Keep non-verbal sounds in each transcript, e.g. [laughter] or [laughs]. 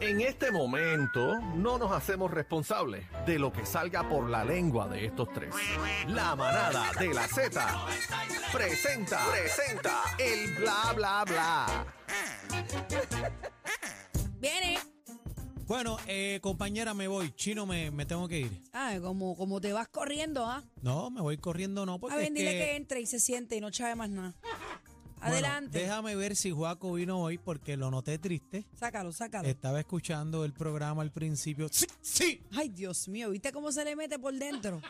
En este momento no nos hacemos responsables de lo que salga por la lengua de estos tres. La manada de la Z presenta, presenta el bla bla bla. Viene. Bueno, eh, compañera, me voy. Chino, me, me tengo que ir. Ah, como, como te vas corriendo, ¿ah? No, me voy corriendo, no, porque A ver, es dile que- que entre y se siente y no chave más nada. Bueno, Adelante. déjame ver si Juaco vino hoy porque lo noté triste. Sácalo, sácalo. Estaba escuchando el programa al principio. Sí, sí. Ay, Dios mío, ¿viste cómo se le mete por dentro?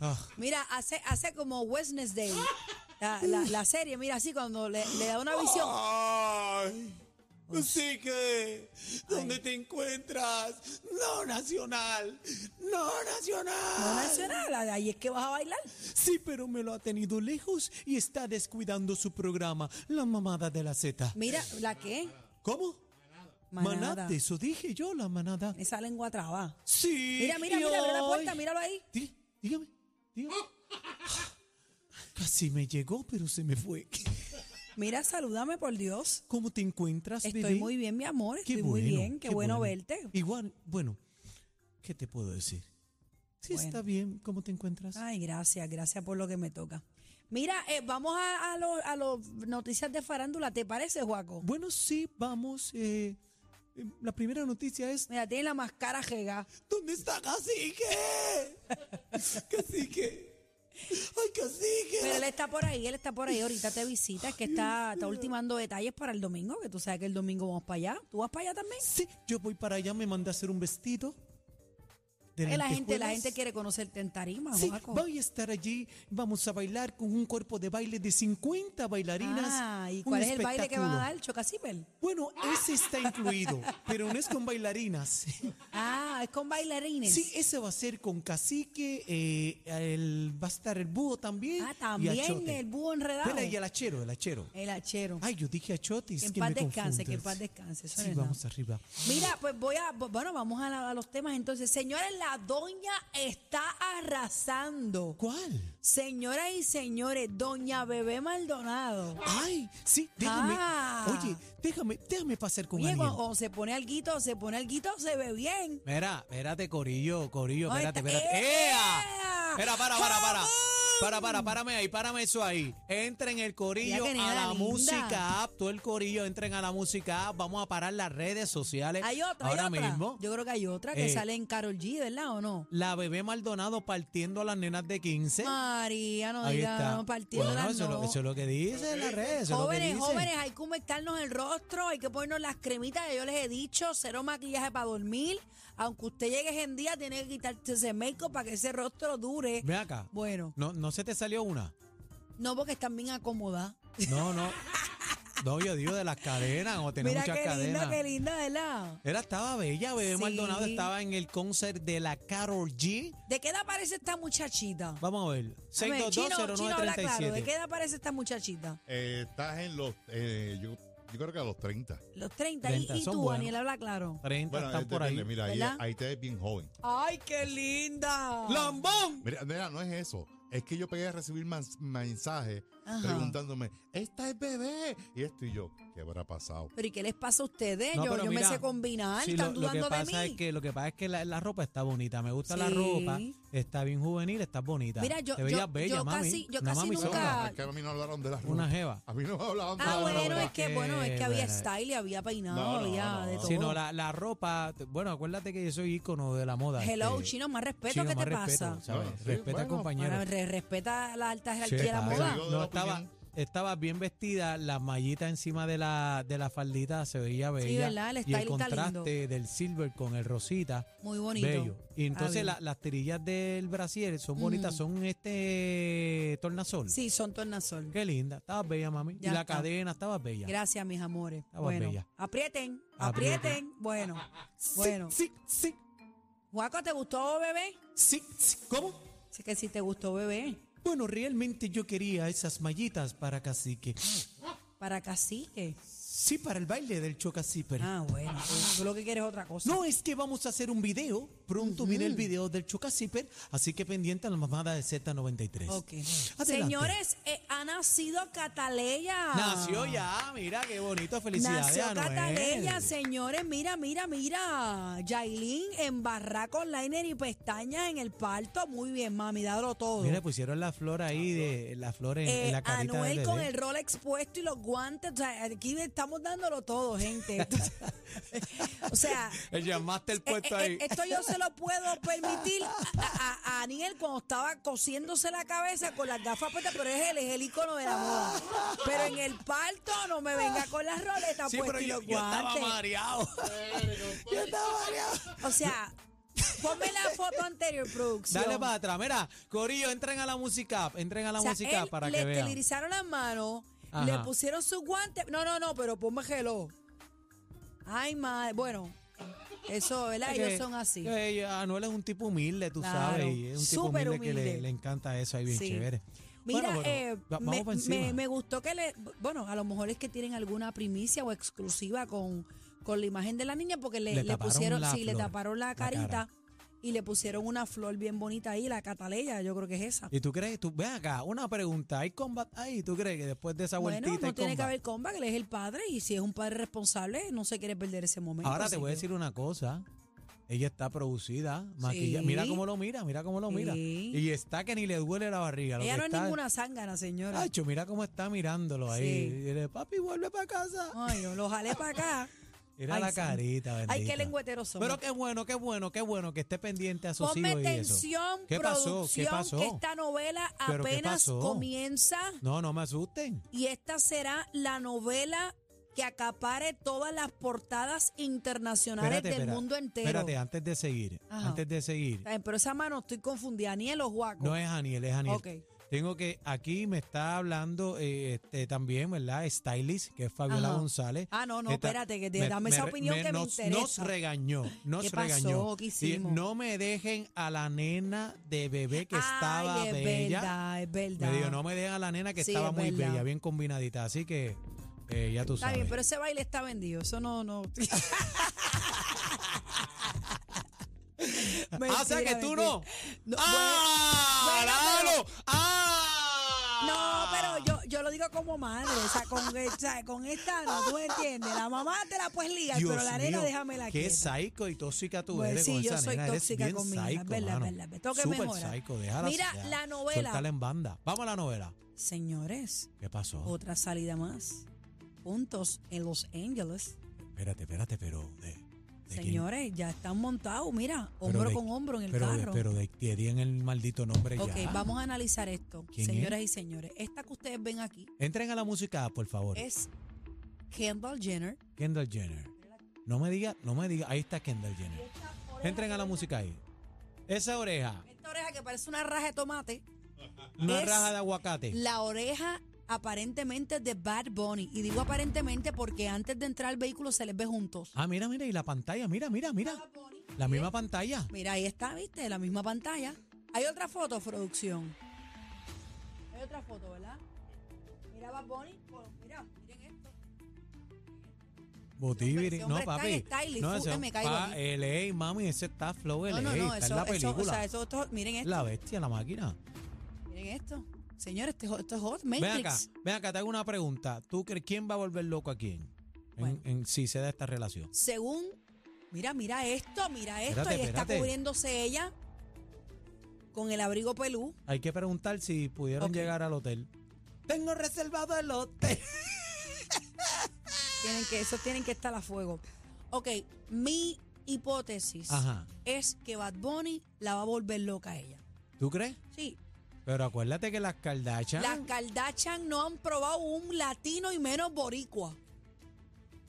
Ah, Mira, hace, hace como Wednesday, la, la, la serie, mira, así cuando le, le da una visión. Ay. Así que, ¿dónde te encuentras? No nacional, no nacional. No nacional, ahí es que vas a bailar. Sí, pero me lo ha tenido lejos y está descuidando su programa, La Mamada de la Z. Mira, ¿la qué? ¿Cómo? Manada. eso dije yo, la manada. Esa lengua traba. Sí. Mira, mira, mira, abre la puerta, míralo ahí. Dí- Dígame, dígame. [laughs] Casi me llegó, pero se me fue. [laughs] Mira, salúdame por Dios. ¿Cómo te encuentras, Estoy bebé? muy bien, mi amor. Qué Estoy muy bueno, bien. Qué, bueno, verte. Igual, bueno, ¿qué te puedo decir? Sí, Bueno. está bien. ¿Cómo te encuentras? Ay, gracias, gracias por lo que me toca. Mira, eh, vamos a, a los noticias de farándula, ¿te parece, Juaco? Bueno, sí, vamos. eh, eh, la primera noticia es... Mira, tiene la máscara jega. ¿Dónde está Cacique? [laughs] Cacique. Ay, Cacique. Pero él está por ahí, él está por ahí. Ahorita te visita, es que está, está ultimando detalles para el domingo, que tú sabes que el domingo vamos para allá. ¿Tú vas para allá también? Sí, yo voy para allá, me mandé a hacer un vestido. De Eh, la gente, la gente quiere conocerte en tarima, Sí, voy a estar allí, vamos a bailar con un cuerpo de baile de 50 bailarinas. Ah, ¿y cuál es el baile que van a dar? ¿Chocacipel? Bueno, ese está incluido, [laughs] pero no es con bailarinas. Ah, es con bailarines. Sí, ese va a ser con cacique, eh, el, va a estar el búho también. Ah, y también Achote. el búho enredado. Espera, y el hachero, el hachero. El hachero. Ay, yo dije achote, es Que en que paz me descanse, que en paz descanse. Eso Sí, vamos nada. arriba. Mira, pues voy a, bueno, vamos a, la- a los temas entonces. Señores, la doña está arrasando. ¿Cuál? Señoras y señores, doña Bebé Maldonado. Ay, sí, déjame. Ah. Oye, déjame, déjame pasar con Oye, alguien. cuando, cuando se pone alguito, se pone alguito, se ve bien. Mira, espérate, Corillo, Corillo, espérate, está. espérate. ¡Ea! ¡Ea! Espera, para, para, para. ¡Jamón! Para, para, párame ahí, párame eso ahí. Entren el corillo a la linda. música app, todo el corillo, entren a la música app. Vamos a parar las redes sociales. Hay otra, ahora hay otra. mismo. Yo creo que hay otra que Eh, sale en Carol G, ¿verdad o no? La bebé Maldonado partiendo a las nenas de 15. María, no ahí diga, no, partiendo Bueno, las eso, es lo- no. eso es lo que dice en las redes. Jóvenes, jóvenes, hay que humectarnos el rostro, hay que ponernos las cremitas que yo les he dicho, cero maquillaje para dormir. Aunque usted llegue en día, tiene que quitarse ese make para que ese rostro dure. Ven acá. Bueno, No, no se te salió una. no porque están bien acomodadas. No, no. No, yo digo de las cadenas, o tener Mira muchas qué cadenas. linda, qué linda, ¿verdad? Era, estaba bella, bebé Sí. Maldonado estaba en el concert de la Carol G. ¿De qué edad parece esta muchachita? Vamos a ver. A ver, Chino, Chino, habla claro, ¿de 6220937. qué edad parece esta muchachita? Eh, estás en los, eh, yo, yo creo que a los 30. Los 30. 30, ¿Y, tú, buenos. Daniel, habla claro? 30 Bueno, están eh, por ahí. mira, ahí te ves bien joven. ¡Ay, qué linda! ¡Lambón! Mira, mira, no es eso. Es que yo pegué a recibir mensajes preguntándome, esta es bebé. Y esto y yo, ¿qué habrá pasado? ¿Pero y qué les pasa a ustedes? No, yo pero yo mira, me sé combinar, sí, están lo, lo que dudando de pasa mí. es que lo que pasa es que la, la ropa está bonita. Me gusta la Sí. ropa. Está bien juvenil, está bonita. Mira, yo- Te veías yo- bella, yo mami. casi- yo Una casi mami nunca- sola. No, es que a mí no hablaron de la ropa. Una jeva. A mí no me hablaban de Ah, la bueno, ropa. es que, bueno, es que había bueno. style, había peinado, No, no, había no, de no. todo. Sí, no, la, la ropa, bueno, acuérdate que yo soy ícono de la moda. Hello, este, chino, más respeto, chino, ¿qué te pasa? Ah, Respeta al bueno. compañero. Bueno, re- respeta la alta jerarquía de la moda. No, la estaba. Estaba bien vestida, la mallita encima de la, de la faldita se veía bella. ¿verdad? El y el contraste del silver con el rosita, Muy bonito. bello. Y entonces la- las tirillas del brasier son bonitas, son este tornasol. Sí, son tornasol. Qué linda, estaba bella, mami. Ya y la está. cadena estaba bella. Gracias, mis amores. Estaba bueno, bella. aprieten, Aprieten. aprieten. Bueno, Sí, bueno. Sí, sí, Guaco, ¿te gustó, bebé? sí, sí. ¿Cómo? Sí que sí te gustó, bebé. Bueno, realmente yo quería esas mallitas para cacique. Para cacique. Sí, para el baile del chocaciper. Ah, bueno. Tú lo que quieres es otra cosa. No, es que vamos a hacer un video pronto viene el video del Choca Zipper, así que pendiente a la mamada de Z93. Ok. Adelante. Señores, eh, ha nacido Cataleya. Nació ya, mira qué bonito, felicidades Nació. Cataleya, señores. Mira, mira, mira. Yailin embarrá con liner y pestañas en el parto. Muy bien, mami, dalo todo. Mira, pusieron la flor ahí, de la flor en, en Eh, la carita Anuel del con el rol expuesto y los guantes. O sea, aquí estamos dándolo todo, gente. [laughs] [laughs] o sea, El Master eh, puesto eh, ahí. esto yo se lo puedo permitir a, a- a Aniel cuando estaba cosiéndose la cabeza con las gafas puestas, pero es él, es el icono de la moda. Pero en el parto no me venga con las roletas Sí, puestas y yo, los yo estaba mareado. yo estaba mareado. O sea, ponme la foto anterior, producción. Dale para atrás. Mira, Corillo, entren a la música entren a la O sea, música él para le que vean. esterilizaron las manos, Ajá. le pusieron sus guantes. No, no, no, pero ponme gelo. Ay, madre. Bueno, eso, ¿verdad? Ellos que- son así. Anuel es un tipo humilde, tú Claro, sabes, y es un tipo humilde, que le, encanta eso ahí bien Sí. chévere. Mira, Bueno, eh, me, me- me gustó que le. Bueno, a lo mejor es que tienen alguna primicia o exclusiva con, con la imagen de la niña porque le, Le pusieron. Sí, le taparon la carita. Y le pusieron una flor bien bonita ahí, la cataleya, yo creo que es esa. ¿Y tú crees? Tú, ven acá, una pregunta. ¿Hay combat ahí? ¿Tú crees que después de esa Bueno, vueltita no hay tiene que combat? haber comba, que él es el padre y si es un padre responsable, no se quiere perder ese momento. Ahora te voy a decir una cosa. Ella está producida, maquillada. Sí. Mira cómo lo mira, mira cómo lo mira. Y está que ni le duele la barriga. Ella no es está- ninguna zángana, señora. Acho, mira cómo está mirándolo ahí. Sí. Y dile, papi, vuelve para casa. Ay, yo lo jalé para acá. [laughs] Ay, la santo. carita, bendita. Ay, qué lengüeteros somos. Pero qué bueno, qué bueno, qué bueno que esté pendiente a sus Ponme hijos y eso. ¿Qué pasó? ¿Qué pasó? que esta novela ¿Pero qué apenas comienza No, no me asusten. y esta será la novela que acapare todas las portadas internacionales Espérate, del mundo entero. Espérate, antes de seguir, Ajá. antes de seguir. Pero esa mano estoy confundida, Aniel o Juaco. No es Aniel, es Aniel. Ok. Tengo que, aquí me está hablando eh, este, también, ¿verdad? Stylist, que es Fabiola Ajá. González. Ah, no, no, Esta- espérate, que te- dame esa opinión que me nos, interesa. Nos regañó, nos ¿Qué pasó? regañó. ¿Qué hicimos? no me dejen a la nena de bebé que estaba Ay, es bella. verdad, es verdad. Me dijo, no me dejen a la nena que Sí, estaba es muy verdad. bella, bien combinadita. Así que eh, ya tú Está sabes. bien, pero ese baile está vendido. Eso no, no. [laughs] [laughs] ah, o sea que tú mentira. no. No, ¡Ah! Como madre, o sea, con, o sea, con esta no, tú entiendes. La mamá te la puedes ligar, Dios pero la nena mío, déjamela Qué quieta. psycho y tóxica tú Pues eres sí, con yo esa soy nena. Eres tóxica bien con mi hija, verdad, verdad. Tengo que Súper mejorar. psycho, déjala Mira, ya. la novela. Suéltala en banda. Vamos a la novela. Señores, ¿Qué pasó? otra salida más. Juntos en Los Ángeles. Espérate, espérate, pero quién? Señores, ya están montados, mira, hombro de- con hombro en el pero carro. pero de que digan el maldito nombre ok, ya. vamos a analizar esto, ¿Quién señoras y señores. Esta que ustedes ven aquí Entren a la música, por favor. es Kendall Jenner. Kendall Jenner. No me diga, no me diga. Ahí está Kendall Jenner. Entren a la música ahí. Esa oreja, Esta oreja que parece una raja de tomate. una Es raja de aguacate. La oreja aparentemente de Bad Bunny. Y digo aparentemente porque antes de entrar al vehículo se les ve juntos. Ah, mira, mira, y la pantalla, mira, mira, mira. La misma pantalla. Mira, ahí está, ¿viste? La misma pantalla. Hay otra foto, producción. Hay otra foto, ¿verdad? Mira Bad Bunny. pues, mira, miren esto. Botibiri. No, está papi. en No, me caigo pa, aquí. LA, mami, ese está flow LA. No, no, no, está eso, en la eso, película. o sea, eso, esto- miren esto. La bestia, la máquina. Miren esto. Señores, esto, esto es hot. Ven acá, Matrix. ven acá, te hago una pregunta. ¿Tú crees quién va a volver loco a quién? En, Bueno. en- si se da esta relación. Según, mira, mira esto, mira esto. Espérate, y está cubriéndose ella con el abrigo pelú. Hay que preguntar si pudieron llegar al hotel. Tengo reservado el hotel. Tienen que, eso tienen que estar a fuego. Ok, mi hipótesis Ajá. es que Bad Bunny la va a volver loca a ella. ¿Tú crees? Sí. Pero acuérdate que las Kardashian. Las Kardashian no han probado un latino y menos boricua.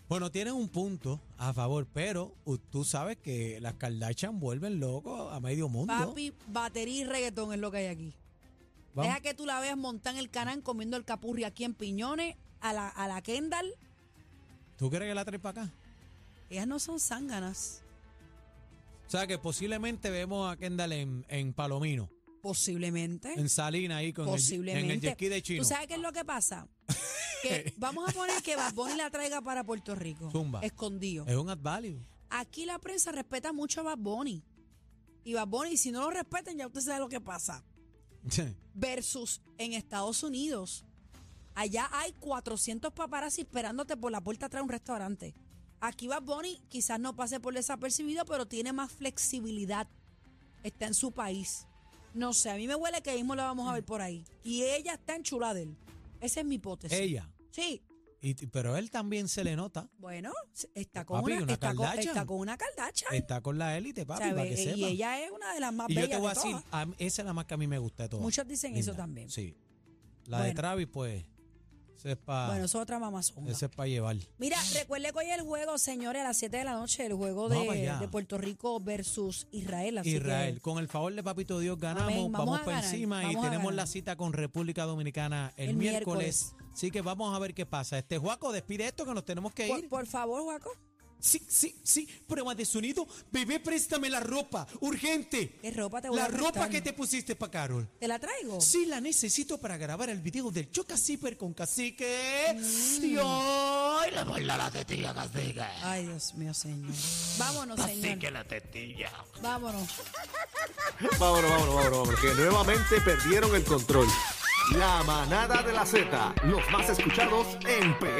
Bueno, tienen un punto a favor, pero uh, tú sabes que las Kardashian vuelven locos a medio mundo. Papi, batería y reggaetón es lo que hay aquí. Vamos. Deja que tú la veas montar en el canal comiendo el capurri aquí en Piñones, a la, a la Kendall. ¿Tú crees que la traes para acá? Ellas no son zánganas. O sea, que posiblemente vemos a Kendall en, en Palomino, Posiblemente. en Salina ahí con el, Posiblemente. en el jet ski de chino. ¿Tú sabes qué es lo que pasa? Que [laughs] vamos a poner que Bad Bunny la traiga para Puerto Rico. Zumba. Escondido. Es un ad value. Aquí la prensa respeta mucho a Bad Bunny. y Bad Bunny, si no lo respetan, ya usted sabe lo que pasa. Versus en Estados Unidos, allá hay 400 paparazzi esperándote por la puerta atrás de un restaurante. Aquí Bad Bunny quizás no pase por desapercibido, pero tiene más flexibilidad. Está en su país. No sé, a mí me huele que mismo la vamos a ver por ahí. Y ella está en chula de él. Esa es mi hipótesis. Ella. Sí. Y, pero él también se le nota. Bueno, está con, Papi, una, una está, con, Kardashian. está con una caldacha. Está con la élite, papi, para que sepa. y ella es una de las más Y yo bellas te voy a de decir, todas. a mí- esa es la más que a mí me gusta de todas. Muchos dicen eso Linda. también. Sí. La de Bueno. Travis, pues, ese es para Bueno, eso es otra mamazonga. ese es pa llevar. Mira, recuerde que hoy es el juego, señores, a las 7 de la noche, el juego Vamos de, allá. de Puerto Rico versus Israel. Así Israel, con el favor de Papito Dios ganamos, Amén, vamos, vamos a para ganar, encima y vamos a tenemos ganar. la cita con República Dominicana el, El miércoles. miércoles. Así que vamos a ver qué pasa. Este Juaco, despide esto que nos tenemos que por, ir. por favor, Juaco, Sí, sí, sí, prueba de sonido. Bebé, préstame la ropa, urgente. ¿qué ropa te voy La a ropa prestar? que te pusiste para Carol. ¿Te la traigo? Sí, la necesito para grabar el video del Choca Zipper con Cacique. Mm. Y hoy le voy a la tetilla, Cacique. Ay, Dios mío, señor. Vámonos, señor. la tetilla. Vámonos. Vámonos, vámonos, vámonos, vámonos, que nuevamente perdieron el control. La manada de la Z, los más escuchados en P.